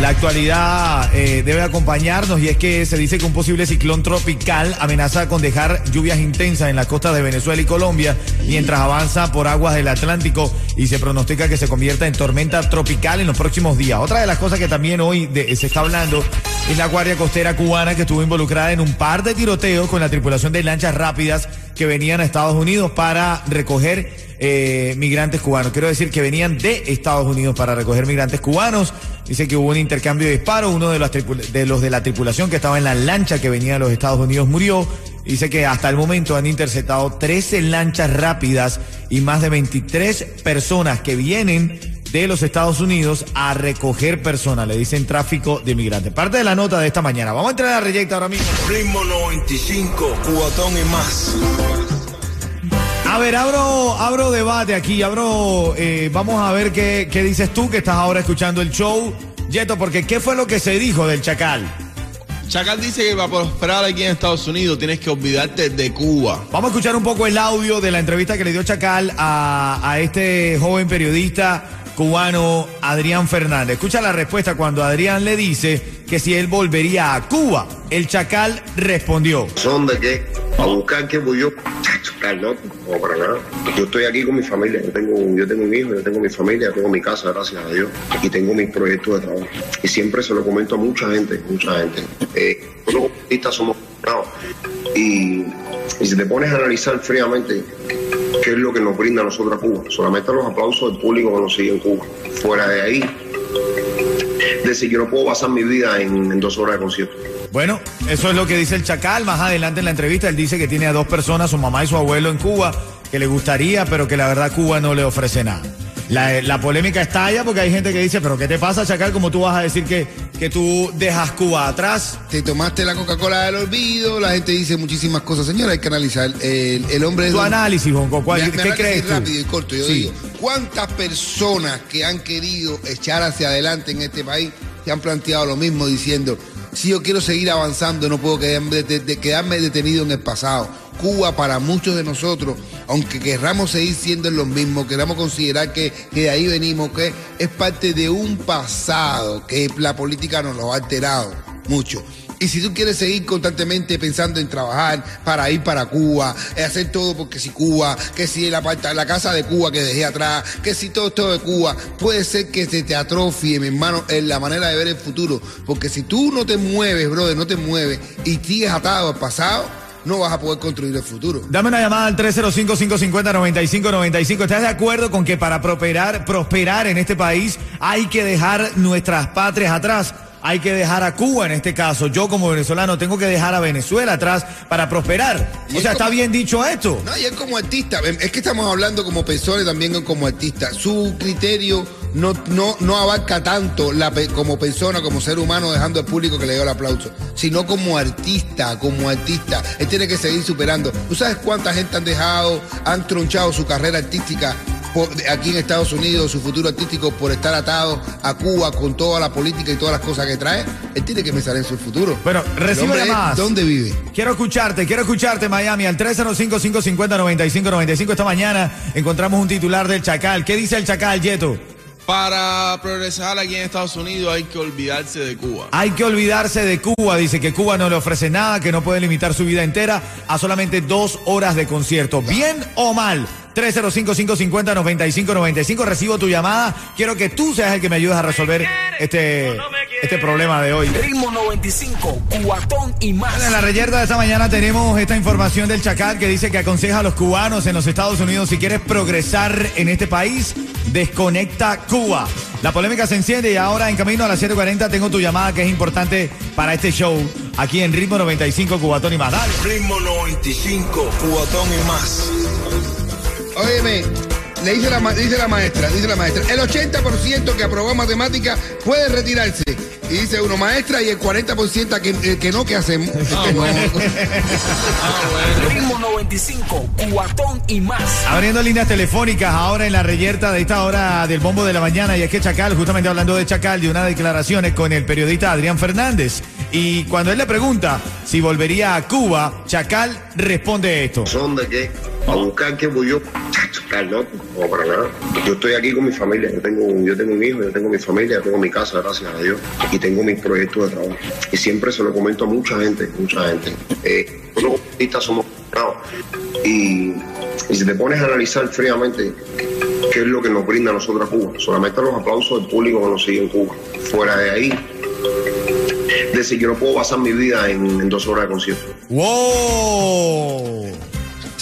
La actualidad eh, debe acompañarnos y es que se dice que un posible ciclón tropical amenaza con dejar lluvias intensas en las costas de Venezuela y Colombia mientras avanza por aguas del Atlántico y se pronostica que se convierta en tormenta tropical en los próximos días. Otra de las cosas que también hoy se está hablando es la Guardia Costera cubana que estuvo involucrada en un par de tiroteos con la tripulación de lanchas rápidas que venían a Estados Unidos para recoger eh, migrantes cubanos. Quiero decir que venían de Estados Unidos para recoger migrantes cubanos. Dice que hubo un intercambio de disparos. Uno de los, de la tripulación que estaba en la lancha que venía de los Estados Unidos murió. Dice que hasta el momento han interceptado 13 lanchas rápidas y más de 23 personas que vienen de los Estados Unidos a recoger personas. Le dicen tráfico de migrantes. Parte de la nota de esta mañana. Vamos a entrar a la reyecta ahora mismo. Ritmo 95, cuatón y más. A ver, abro, abro debate aquí, abro, eh, vamos a ver qué, qué dices tú que estás ahora escuchando el show, Yeto, porque ¿qué fue lo que se dijo del Chacal? Chacal dice que para prosperar aquí en Estados Unidos tienes que olvidarte de Cuba. Vamos a escuchar un poco el audio de la entrevista que le dio Chacal a, a este joven periodista cubano Adrián Fernández. Escucha la respuesta cuando Adrián le dice que si él volvería a Cuba. El Chacal respondió. ¿Son de qué? ¿A buscar qué voy yo? Chacho, no, no, para nada. Yo estoy aquí con mi familia. Yo tengo, yo tengo un hijo, yo tengo mi familia, tengo mi casa, gracias a Dios. Y tengo mis proyectos de trabajo. Y siempre se lo comento a mucha gente, mucha gente. Eh, como artistas somos y, y si te pones a analizar fríamente qué es lo que nos brinda a nosotros a Cuba, solamente los aplausos del público que nos sigue en Cuba. Fuera de ahí, decir yo no puedo basar mi vida en, en dos horas de concierto. Bueno, eso es lo que dice el Chacal. Más adelante en la entrevista, él dice que tiene a dos personas, su mamá y su abuelo en Cuba, que le gustaría, pero que la verdad Cuba no le ofrece nada. La, la polémica estalla porque hay gente que dice, pero ¿qué te pasa, Chacal? ¿Cómo tú vas a decir que, que tú dejas Cuba atrás? Te tomaste la Coca-Cola del olvido, la gente dice muchísimas cosas. Señora, hay que analizar. El, el hombre es Tu don- análisis, Bonco, ¿cuál- Mi- mi ¿qué análisis crees tú? rápido y corto. Yo Sí. digo, ¿cuántas personas que han querido echar hacia adelante en este país se han planteado lo mismo diciendo, si yo quiero seguir avanzando, no puedo quedarme, de- de- quedarme detenido en el pasado? Cuba para muchos de nosotros, aunque querramos seguir siendo los mismos, queramos considerar que de ahí venimos, que es parte de un pasado que la política nos lo ha alterado mucho. Y si tú quieres seguir constantemente pensando en trabajar para ir para Cuba, eh, hacer todo porque si Cuba, que si la, casa de Cuba que dejé atrás, que si todo esto de Cuba, puede ser que se te atrofie, mi hermano, en la manera de ver el futuro. Porque si tú no te mueves, brother, no te mueves y sigues atado al pasado, no vas a poder construir el futuro. Dame una llamada al 305-550-9595. ¿Estás de acuerdo con que para prosperar, prosperar en este país hay que dejar nuestras patrias atrás? Hay que dejar a Cuba en este caso. Yo como venezolano tengo que dejar a Venezuela atrás para prosperar. Y O es sea, ¿está bien dicho esto? No, y él como artista, es que estamos hablando como persona y también como artista. Su criterio no, no, no abarca tanto la, como persona, como ser humano, dejando al público que le dio el aplauso, sino como artista, como artista. Él tiene que seguir superando. ¿Tú sabes cuánta gente han dejado, han tronchado su carrera artística? Por- aquí en Estados Unidos, su futuro artístico, por estar atado a Cuba con toda la política y todas las cosas que trae, él tiene que pensar en su futuro. Bueno, recibe llamadas. ¿Dónde vive? Quiero escucharte, quiero escucharte, Miami, al 305-550-9595. Esta mañana encontramos un titular del Chacal. ¿Qué dice el Chacal, Yeto? Para progresar aquí en Estados Unidos hay que olvidarse de Cuba. Hay que olvidarse de Cuba. Dice que Cuba no le ofrece nada, que no puede limitar su vida entera a solamente dos horas de concierto. ¿Bien o mal? 305-550-9595. Recibo tu llamada. Quiero que tú seas el que me ayudes a resolver este, este problema de hoy. Ritmo 95, cuatón y más. En la reyerta de esta mañana tenemos esta información del Chacal que dice que aconseja a los cubanos en los Estados Unidos si quieres progresar en este país, desconecta Cuba. La polémica se enciende y ahora en camino a las 7.40 tengo tu llamada que es importante para este show aquí en Ritmo 95 Cubatón y más. Dale. Ritmo 95, cuatón y más. Óyeme, le dice la, ma- dice la maestra, dice la maestra, el 80% que aprobó matemática puede retirarse. Y dice uno, maestra, y el 40% que, eh, que no, ¿qué hacemos? No. Ritmo 95, cuatón y más. Abriendo líneas telefónicas ahora en la reyerta de esta hora del bombo de la mañana. Y es que Chacal, justamente hablando de Chacal, de unas declaraciones con el periodista Adrián Fernández. Y cuando él le pregunta si volvería a Cuba, Chacal responde esto. ¿Son de qué? A buscar que voy yo. Para nada. Yo estoy aquí con mi familia. Yo tengo, yo tengo un hijo, yo tengo mi familia, tengo mi casa, gracias a Dios. Y tengo mis proyectos de trabajo. Y siempre se lo comento a mucha gente, mucha gente. Eh, los artistas somos y, y si te pones a analizar fríamente qué es lo que nos brinda a nosotros a Cuba, solamente los aplausos del público que nos sigue en Cuba. Fuera de ahí, decir, yo no puedo basar mi vida en, en dos horas de concierto. ¡Wow!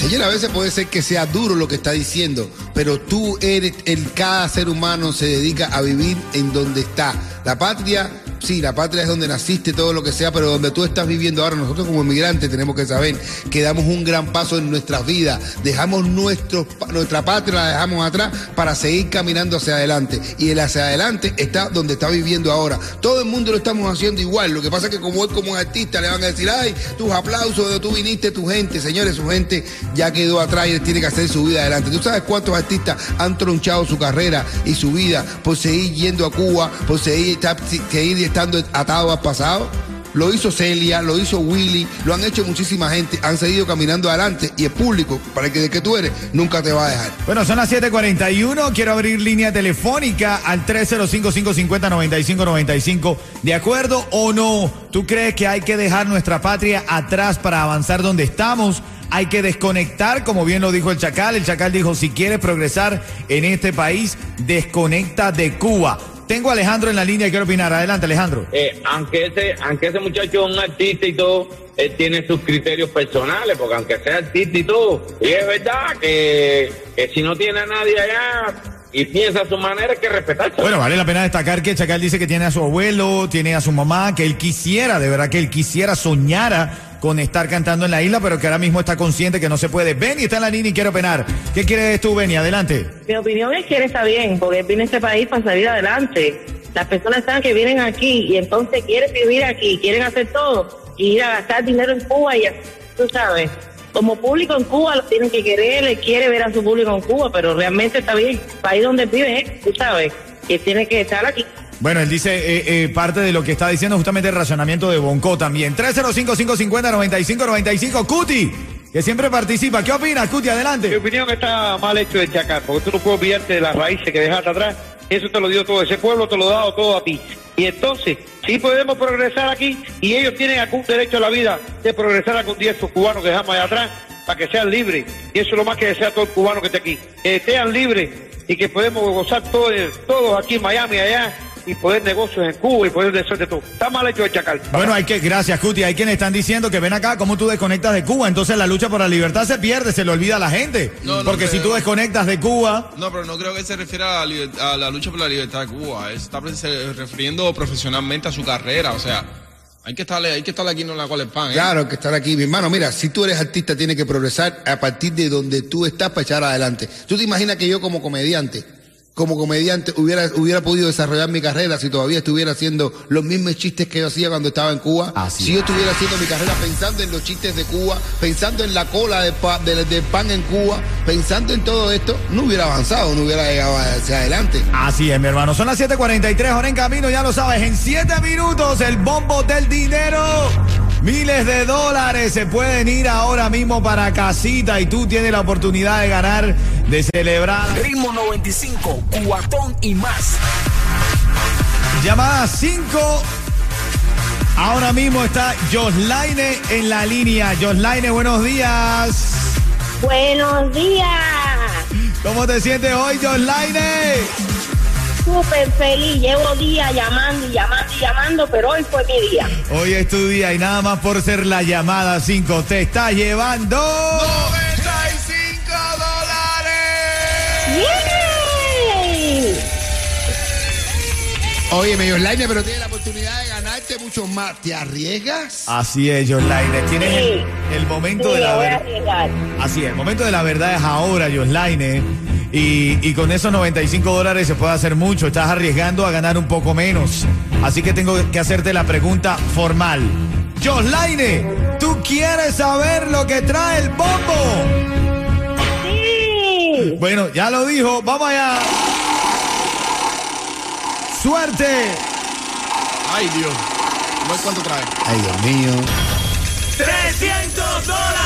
Señor, a veces puede ser que sea duro lo que está diciendo, pero tú eres, el, cada ser humano se dedica a vivir en donde está. La patria, sí, la patria es donde naciste, todo lo que sea, pero donde tú estás viviendo ahora, nosotros como inmigrantes tenemos que saber que damos un gran paso en nuestras vidas, dejamos nuestro, nuestra patria, la dejamos atrás para seguir caminando hacia adelante. Y el hacia adelante está donde está viviendo ahora. Todo el mundo lo estamos haciendo igual, lo que pasa es que como él como artista le van a decir, ay, tus aplausos de tú viniste, tu gente, señores, su gente ya quedó atrás y tiene que hacer su vida adelante. ¿Tú sabes cuántos artistas han tronchado su carrera y su vida por seguir yendo a Cuba, por seguir, seguir estando atados al pasado? Lo hizo Celia, lo hizo Willy, lo han hecho muchísima gente, han seguido caminando adelante y el público, para el que de que tú eres, nunca te va a dejar. Bueno, son las 7:41. Quiero abrir línea telefónica al 305-550-9595. ¿De acuerdo o no? ¿Tú crees que hay que dejar nuestra patria atrás para avanzar donde estamos? Hay que desconectar, como bien lo dijo el Chacal. El Chacal dijo, si quieres progresar en este país, desconecta de Cuba. Tengo a Alejandro en la línea y quiero opinar. Adelante, Alejandro. Eh, aunque ese aunque ese muchacho es un artista y todo, él tiene sus criterios personales, porque aunque sea artista y todo, y es verdad que, que si no tiene a nadie allá y piensa a su manera, hay que respetarse. Bueno, vale la pena destacar que Chacal dice que tiene a su abuelo, tiene a su mamá, que él quisiera, de verdad que él quisiera, soñara con estar cantando en la isla, pero que ahora mismo está consciente que no se puede. Benny está en la línea y quiere opinar. ¿Qué quieres tú, Benny? Adelante. Mi opinión es que él está bien, porque él viene a este país para salir adelante. Las personas están que vienen aquí y entonces quieren vivir aquí, quieren hacer todo, y ir a gastar dinero en Cuba y tú sabes. Como público en Cuba lo tienen que querer, él quiere ver a su público en Cuba, pero realmente está bien. País donde vive, tú sabes, que tiene que estar aquí. Bueno, él dice eh, eh, parte de lo que está diciendo justamente el racionamiento de Bonco también. 305-550-9595. Cuti, que siempre participa. ¿Qué opinas, Cuti? Mi Adelante. opinión está mal hecho de Chacal, porque tú no puedes olvidarte de las raíces que dejaste atrás. Eso te lo dio todo, ese pueblo te lo ha dado todo a ti. Y entonces, sí podemos progresar aquí y ellos tienen algún derecho a la vida de progresar algún día estos cubanos que dejamos allá atrás para que sean libres. Y eso es lo más que desea todo el cubano que esté aquí. Que sean libres y que podemos gozar todos, todos aquí en Miami, allá, y poder negocios en Cuba y poder hacer de todo. Está mal hecho de Chacal. Bueno, hay que, gracias, Cuti. Hay quienes están diciendo que ven acá cómo tú desconectas de Cuba. Entonces la lucha por la libertad se pierde, se le olvida a la gente. No, no Porque si tú desconectas de Cuba, No, pero no creo que se refiera a la, liber- a la lucha por la libertad de Cuba. Está refiriendo profesionalmente a su carrera. O sea, hay que estarle, hay que estarle aquí no la cual es pan. ¿eh? Claro que estar aquí, mi hermano. Mira, si tú eres artista, tienes que progresar a partir de donde tú estás para echar adelante. ¿Tú te imaginas que yo como comediante, como comediante, hubiera, hubiera podido desarrollar mi carrera si todavía estuviera haciendo los mismos chistes que yo hacía cuando estaba en Cuba? Así si yo estuviera haciendo mi carrera pensando en los chistes de Cuba, pensando en la cola de, pa- de- de pan en Cuba, pensando en todo esto, no hubiera avanzado, no hubiera llegado hacia adelante. Así es, mi hermano. Son las 7:43, ahora en camino, ya lo sabes. En 7 minutos, el bombo del dinero. Miles de dólares se pueden ir ahora mismo para casita y tú tienes la oportunidad de ganar, de celebrar. Ritmo 95, cuatón y más. Llamada 5. Ahora mismo está Joslaine en la línea. Joslaine, buenos días. Buenos días. ¿Cómo te sientes hoy, Joslaine? Súper feliz. Llevo días llamando y llamando y llamando, pero hoy fue mi día. Hoy es tu día y nada más por ser la llamada 5 te está llevando 95 dólares. ¡Yay! Oye, medio online, pero tienes la oportunidad de ganarte mucho más. ¿Te arriesgas? Así es, Joslaine. Tienes el, el momento Sí, de la verdad. Así es, el momento de la verdad es ahora, Joslaine. Y, y con esos 95 dólares se puede hacer mucho. Estás arriesgando a ganar un poco menos. Así que tengo que hacerte la pregunta formal. Joslaine, ¿tú quieres saber lo que trae el bombo? Sí. Bueno, ya lo dijo. Vamos allá. Suerte. Ay, Dios. No sé cuánto trae. Ay, Dios mío. 300 dólares.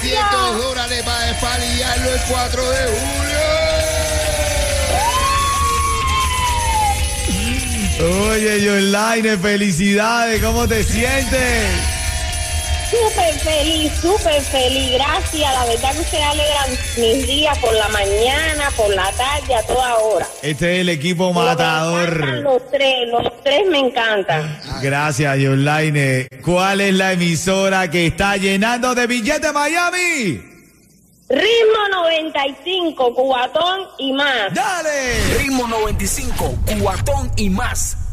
300 dólares para espalillarlo el 4 de julio. Oye, Joslaine, felicidades. ¿Cómo te sientes? Súper feliz, súper feliz. Gracias. La verdad que ustedes alegran mis días por la mañana, por la tarde, a toda hora. Este es el equipo matador. Los tres, los tres me encantan. Gracias, Joslaine. ¿Cuál es la emisora que está llenando de billetes Miami? Ritmo 95, cubatón y más. ¡Dale! Ritmo 95, cuatón y más.